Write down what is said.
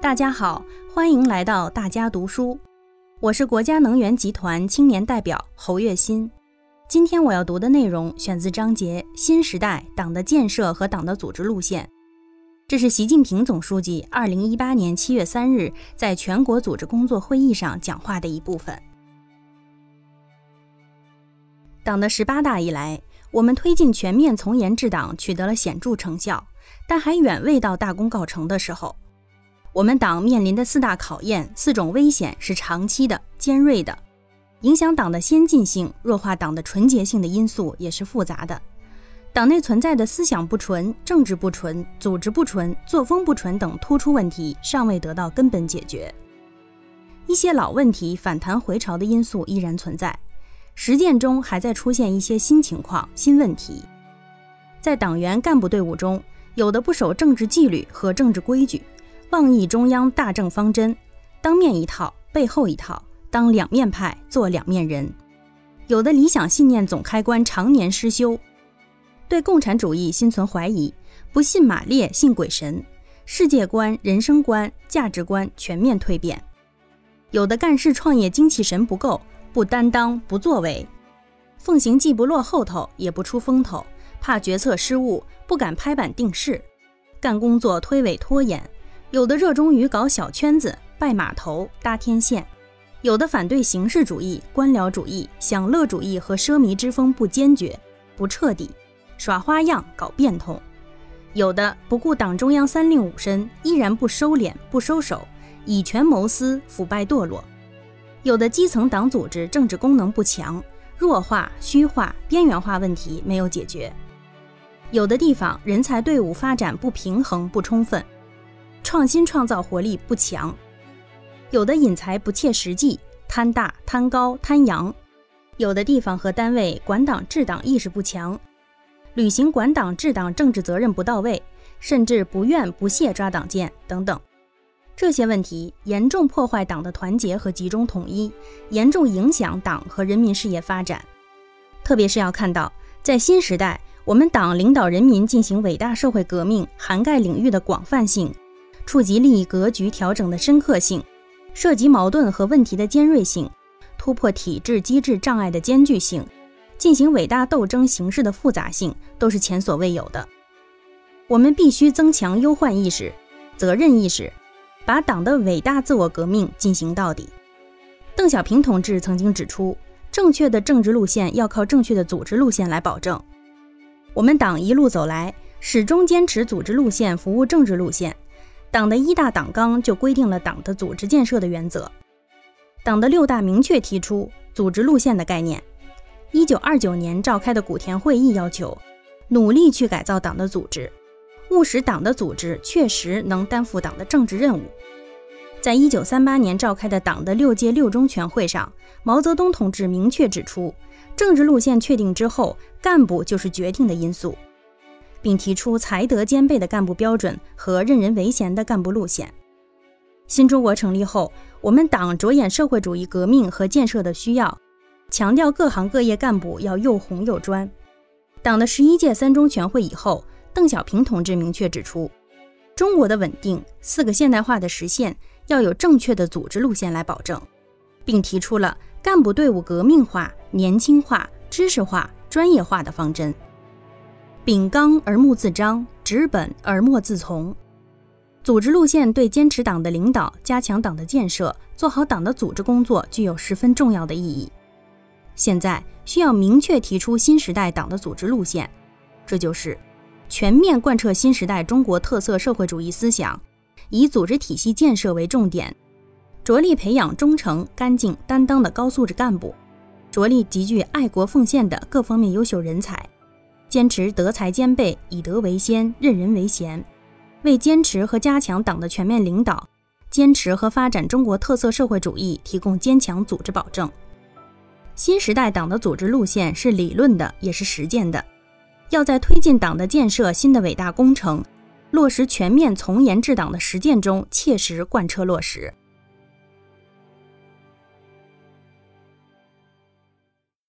大家好，欢迎来到大家读书。我是国家能源集团青年代表侯月新。今天我要读的内容选自章节《新时代党的建设和党的组织路线》，这是习近平总书记二零一八年七月三日在全国组织工作会议上讲话的一部分。党的十八大以来，我们推进全面从严治党取得了显著成效，但还远未到大功告成的时候。我们党面临的四大考验、四种危险是长期的、尖锐的，影响党的先进性、弱化党的纯洁性的因素也是复杂的。党内存在的思想不纯、政治不纯、组织不纯、作风不纯等突出问题尚未得到根本解决，一些老问题反弹回潮的因素依然存在，实践中还在出现一些新情况、新问题。在党员干部队伍中，有的不守政治纪律和政治规矩。妄议中央大政方针，当面一套，背后一套，当两面派，做两面人。有的理想信念总开关常年失修，对共产主义心存怀疑，不信马列，信鬼神，世界观、人生观、价值观全面蜕变。有的干事创业精气神不够，不担当，不作为，奉行既不落后头，也不出风头，怕决策失误，不敢拍板定势，干工作推诿拖延。有的热衷于搞小圈子、拜码头、搭天线，有的反对形式主义、官僚主义、享乐主义和奢靡之风不坚决、不彻底，耍花样、搞变通；有的不顾党中央三令五申，依然不收敛、不收手，以权谋私、腐败堕落；有的基层党组织政治功能不强、弱化、虚化、边缘化问题没有解决；有的地方人才队伍发展不平衡、不充分。创新创造活力不强，有的引才不切实际，贪大贪高贪洋；有的地方和单位管党治党意识不强，履行管党治党政治责任不到位，甚至不愿不屑抓党建等等。这些问题严重破坏党的团结和集中统一，严重影响党和人民事业发展。特别是要看到，在新时代，我们党领导人民进行伟大社会革命，涵盖领域的广泛性。触及利益格局调整的深刻性，涉及矛盾和问题的尖锐性，突破体制机制障碍的艰巨性，进行伟大斗争形式的复杂性，都是前所未有的。我们必须增强忧患意识、责任意识，把党的伟大自我革命进行到底。邓小平同志曾经指出，正确的政治路线要靠正确的组织路线来保证。我们党一路走来，始终坚持组织路线服务政治路线。党的一大党纲就规定了党的组织建设的原则，党的六大明确提出组织路线的概念。一九二九年召开的古田会议要求，努力去改造党的组织，务使党的组织确实能担负党的政治任务。在一九三八年召开的党的六届六中全会上，毛泽东同志明确指出，政治路线确定之后，干部就是决定的因素。并提出才德兼备的干部标准和任人唯贤的干部路线。新中国成立后，我们党着眼社会主义革命和建设的需要，强调各行各业干部要又红又专。党的十一届三中全会以后，邓小平同志明确指出，中国的稳定、四个现代化的实现要有正确的组织路线来保证，并提出了干部队伍革命化、年轻化、知识化、专业化的方针。秉纲而目自彰，执本而莫自从。组织路线对坚持党的领导、加强党的建设、做好党的组织工作具有十分重要的意义。现在需要明确提出新时代党的组织路线，这就是全面贯彻新时代中国特色社会主义思想，以组织体系建设为重点，着力培养忠诚、干净、担当的高素质干部，着力集聚爱国奉献的各方面优秀人才。坚持德才兼备、以德为先、任人唯贤，为坚持和加强党的全面领导、坚持和发展中国特色社会主义提供坚强组织保证。新时代党的组织路线是理论的，也是实践的，要在推进党的建设新的伟大工程、落实全面从严治党的实践中切实贯彻落实。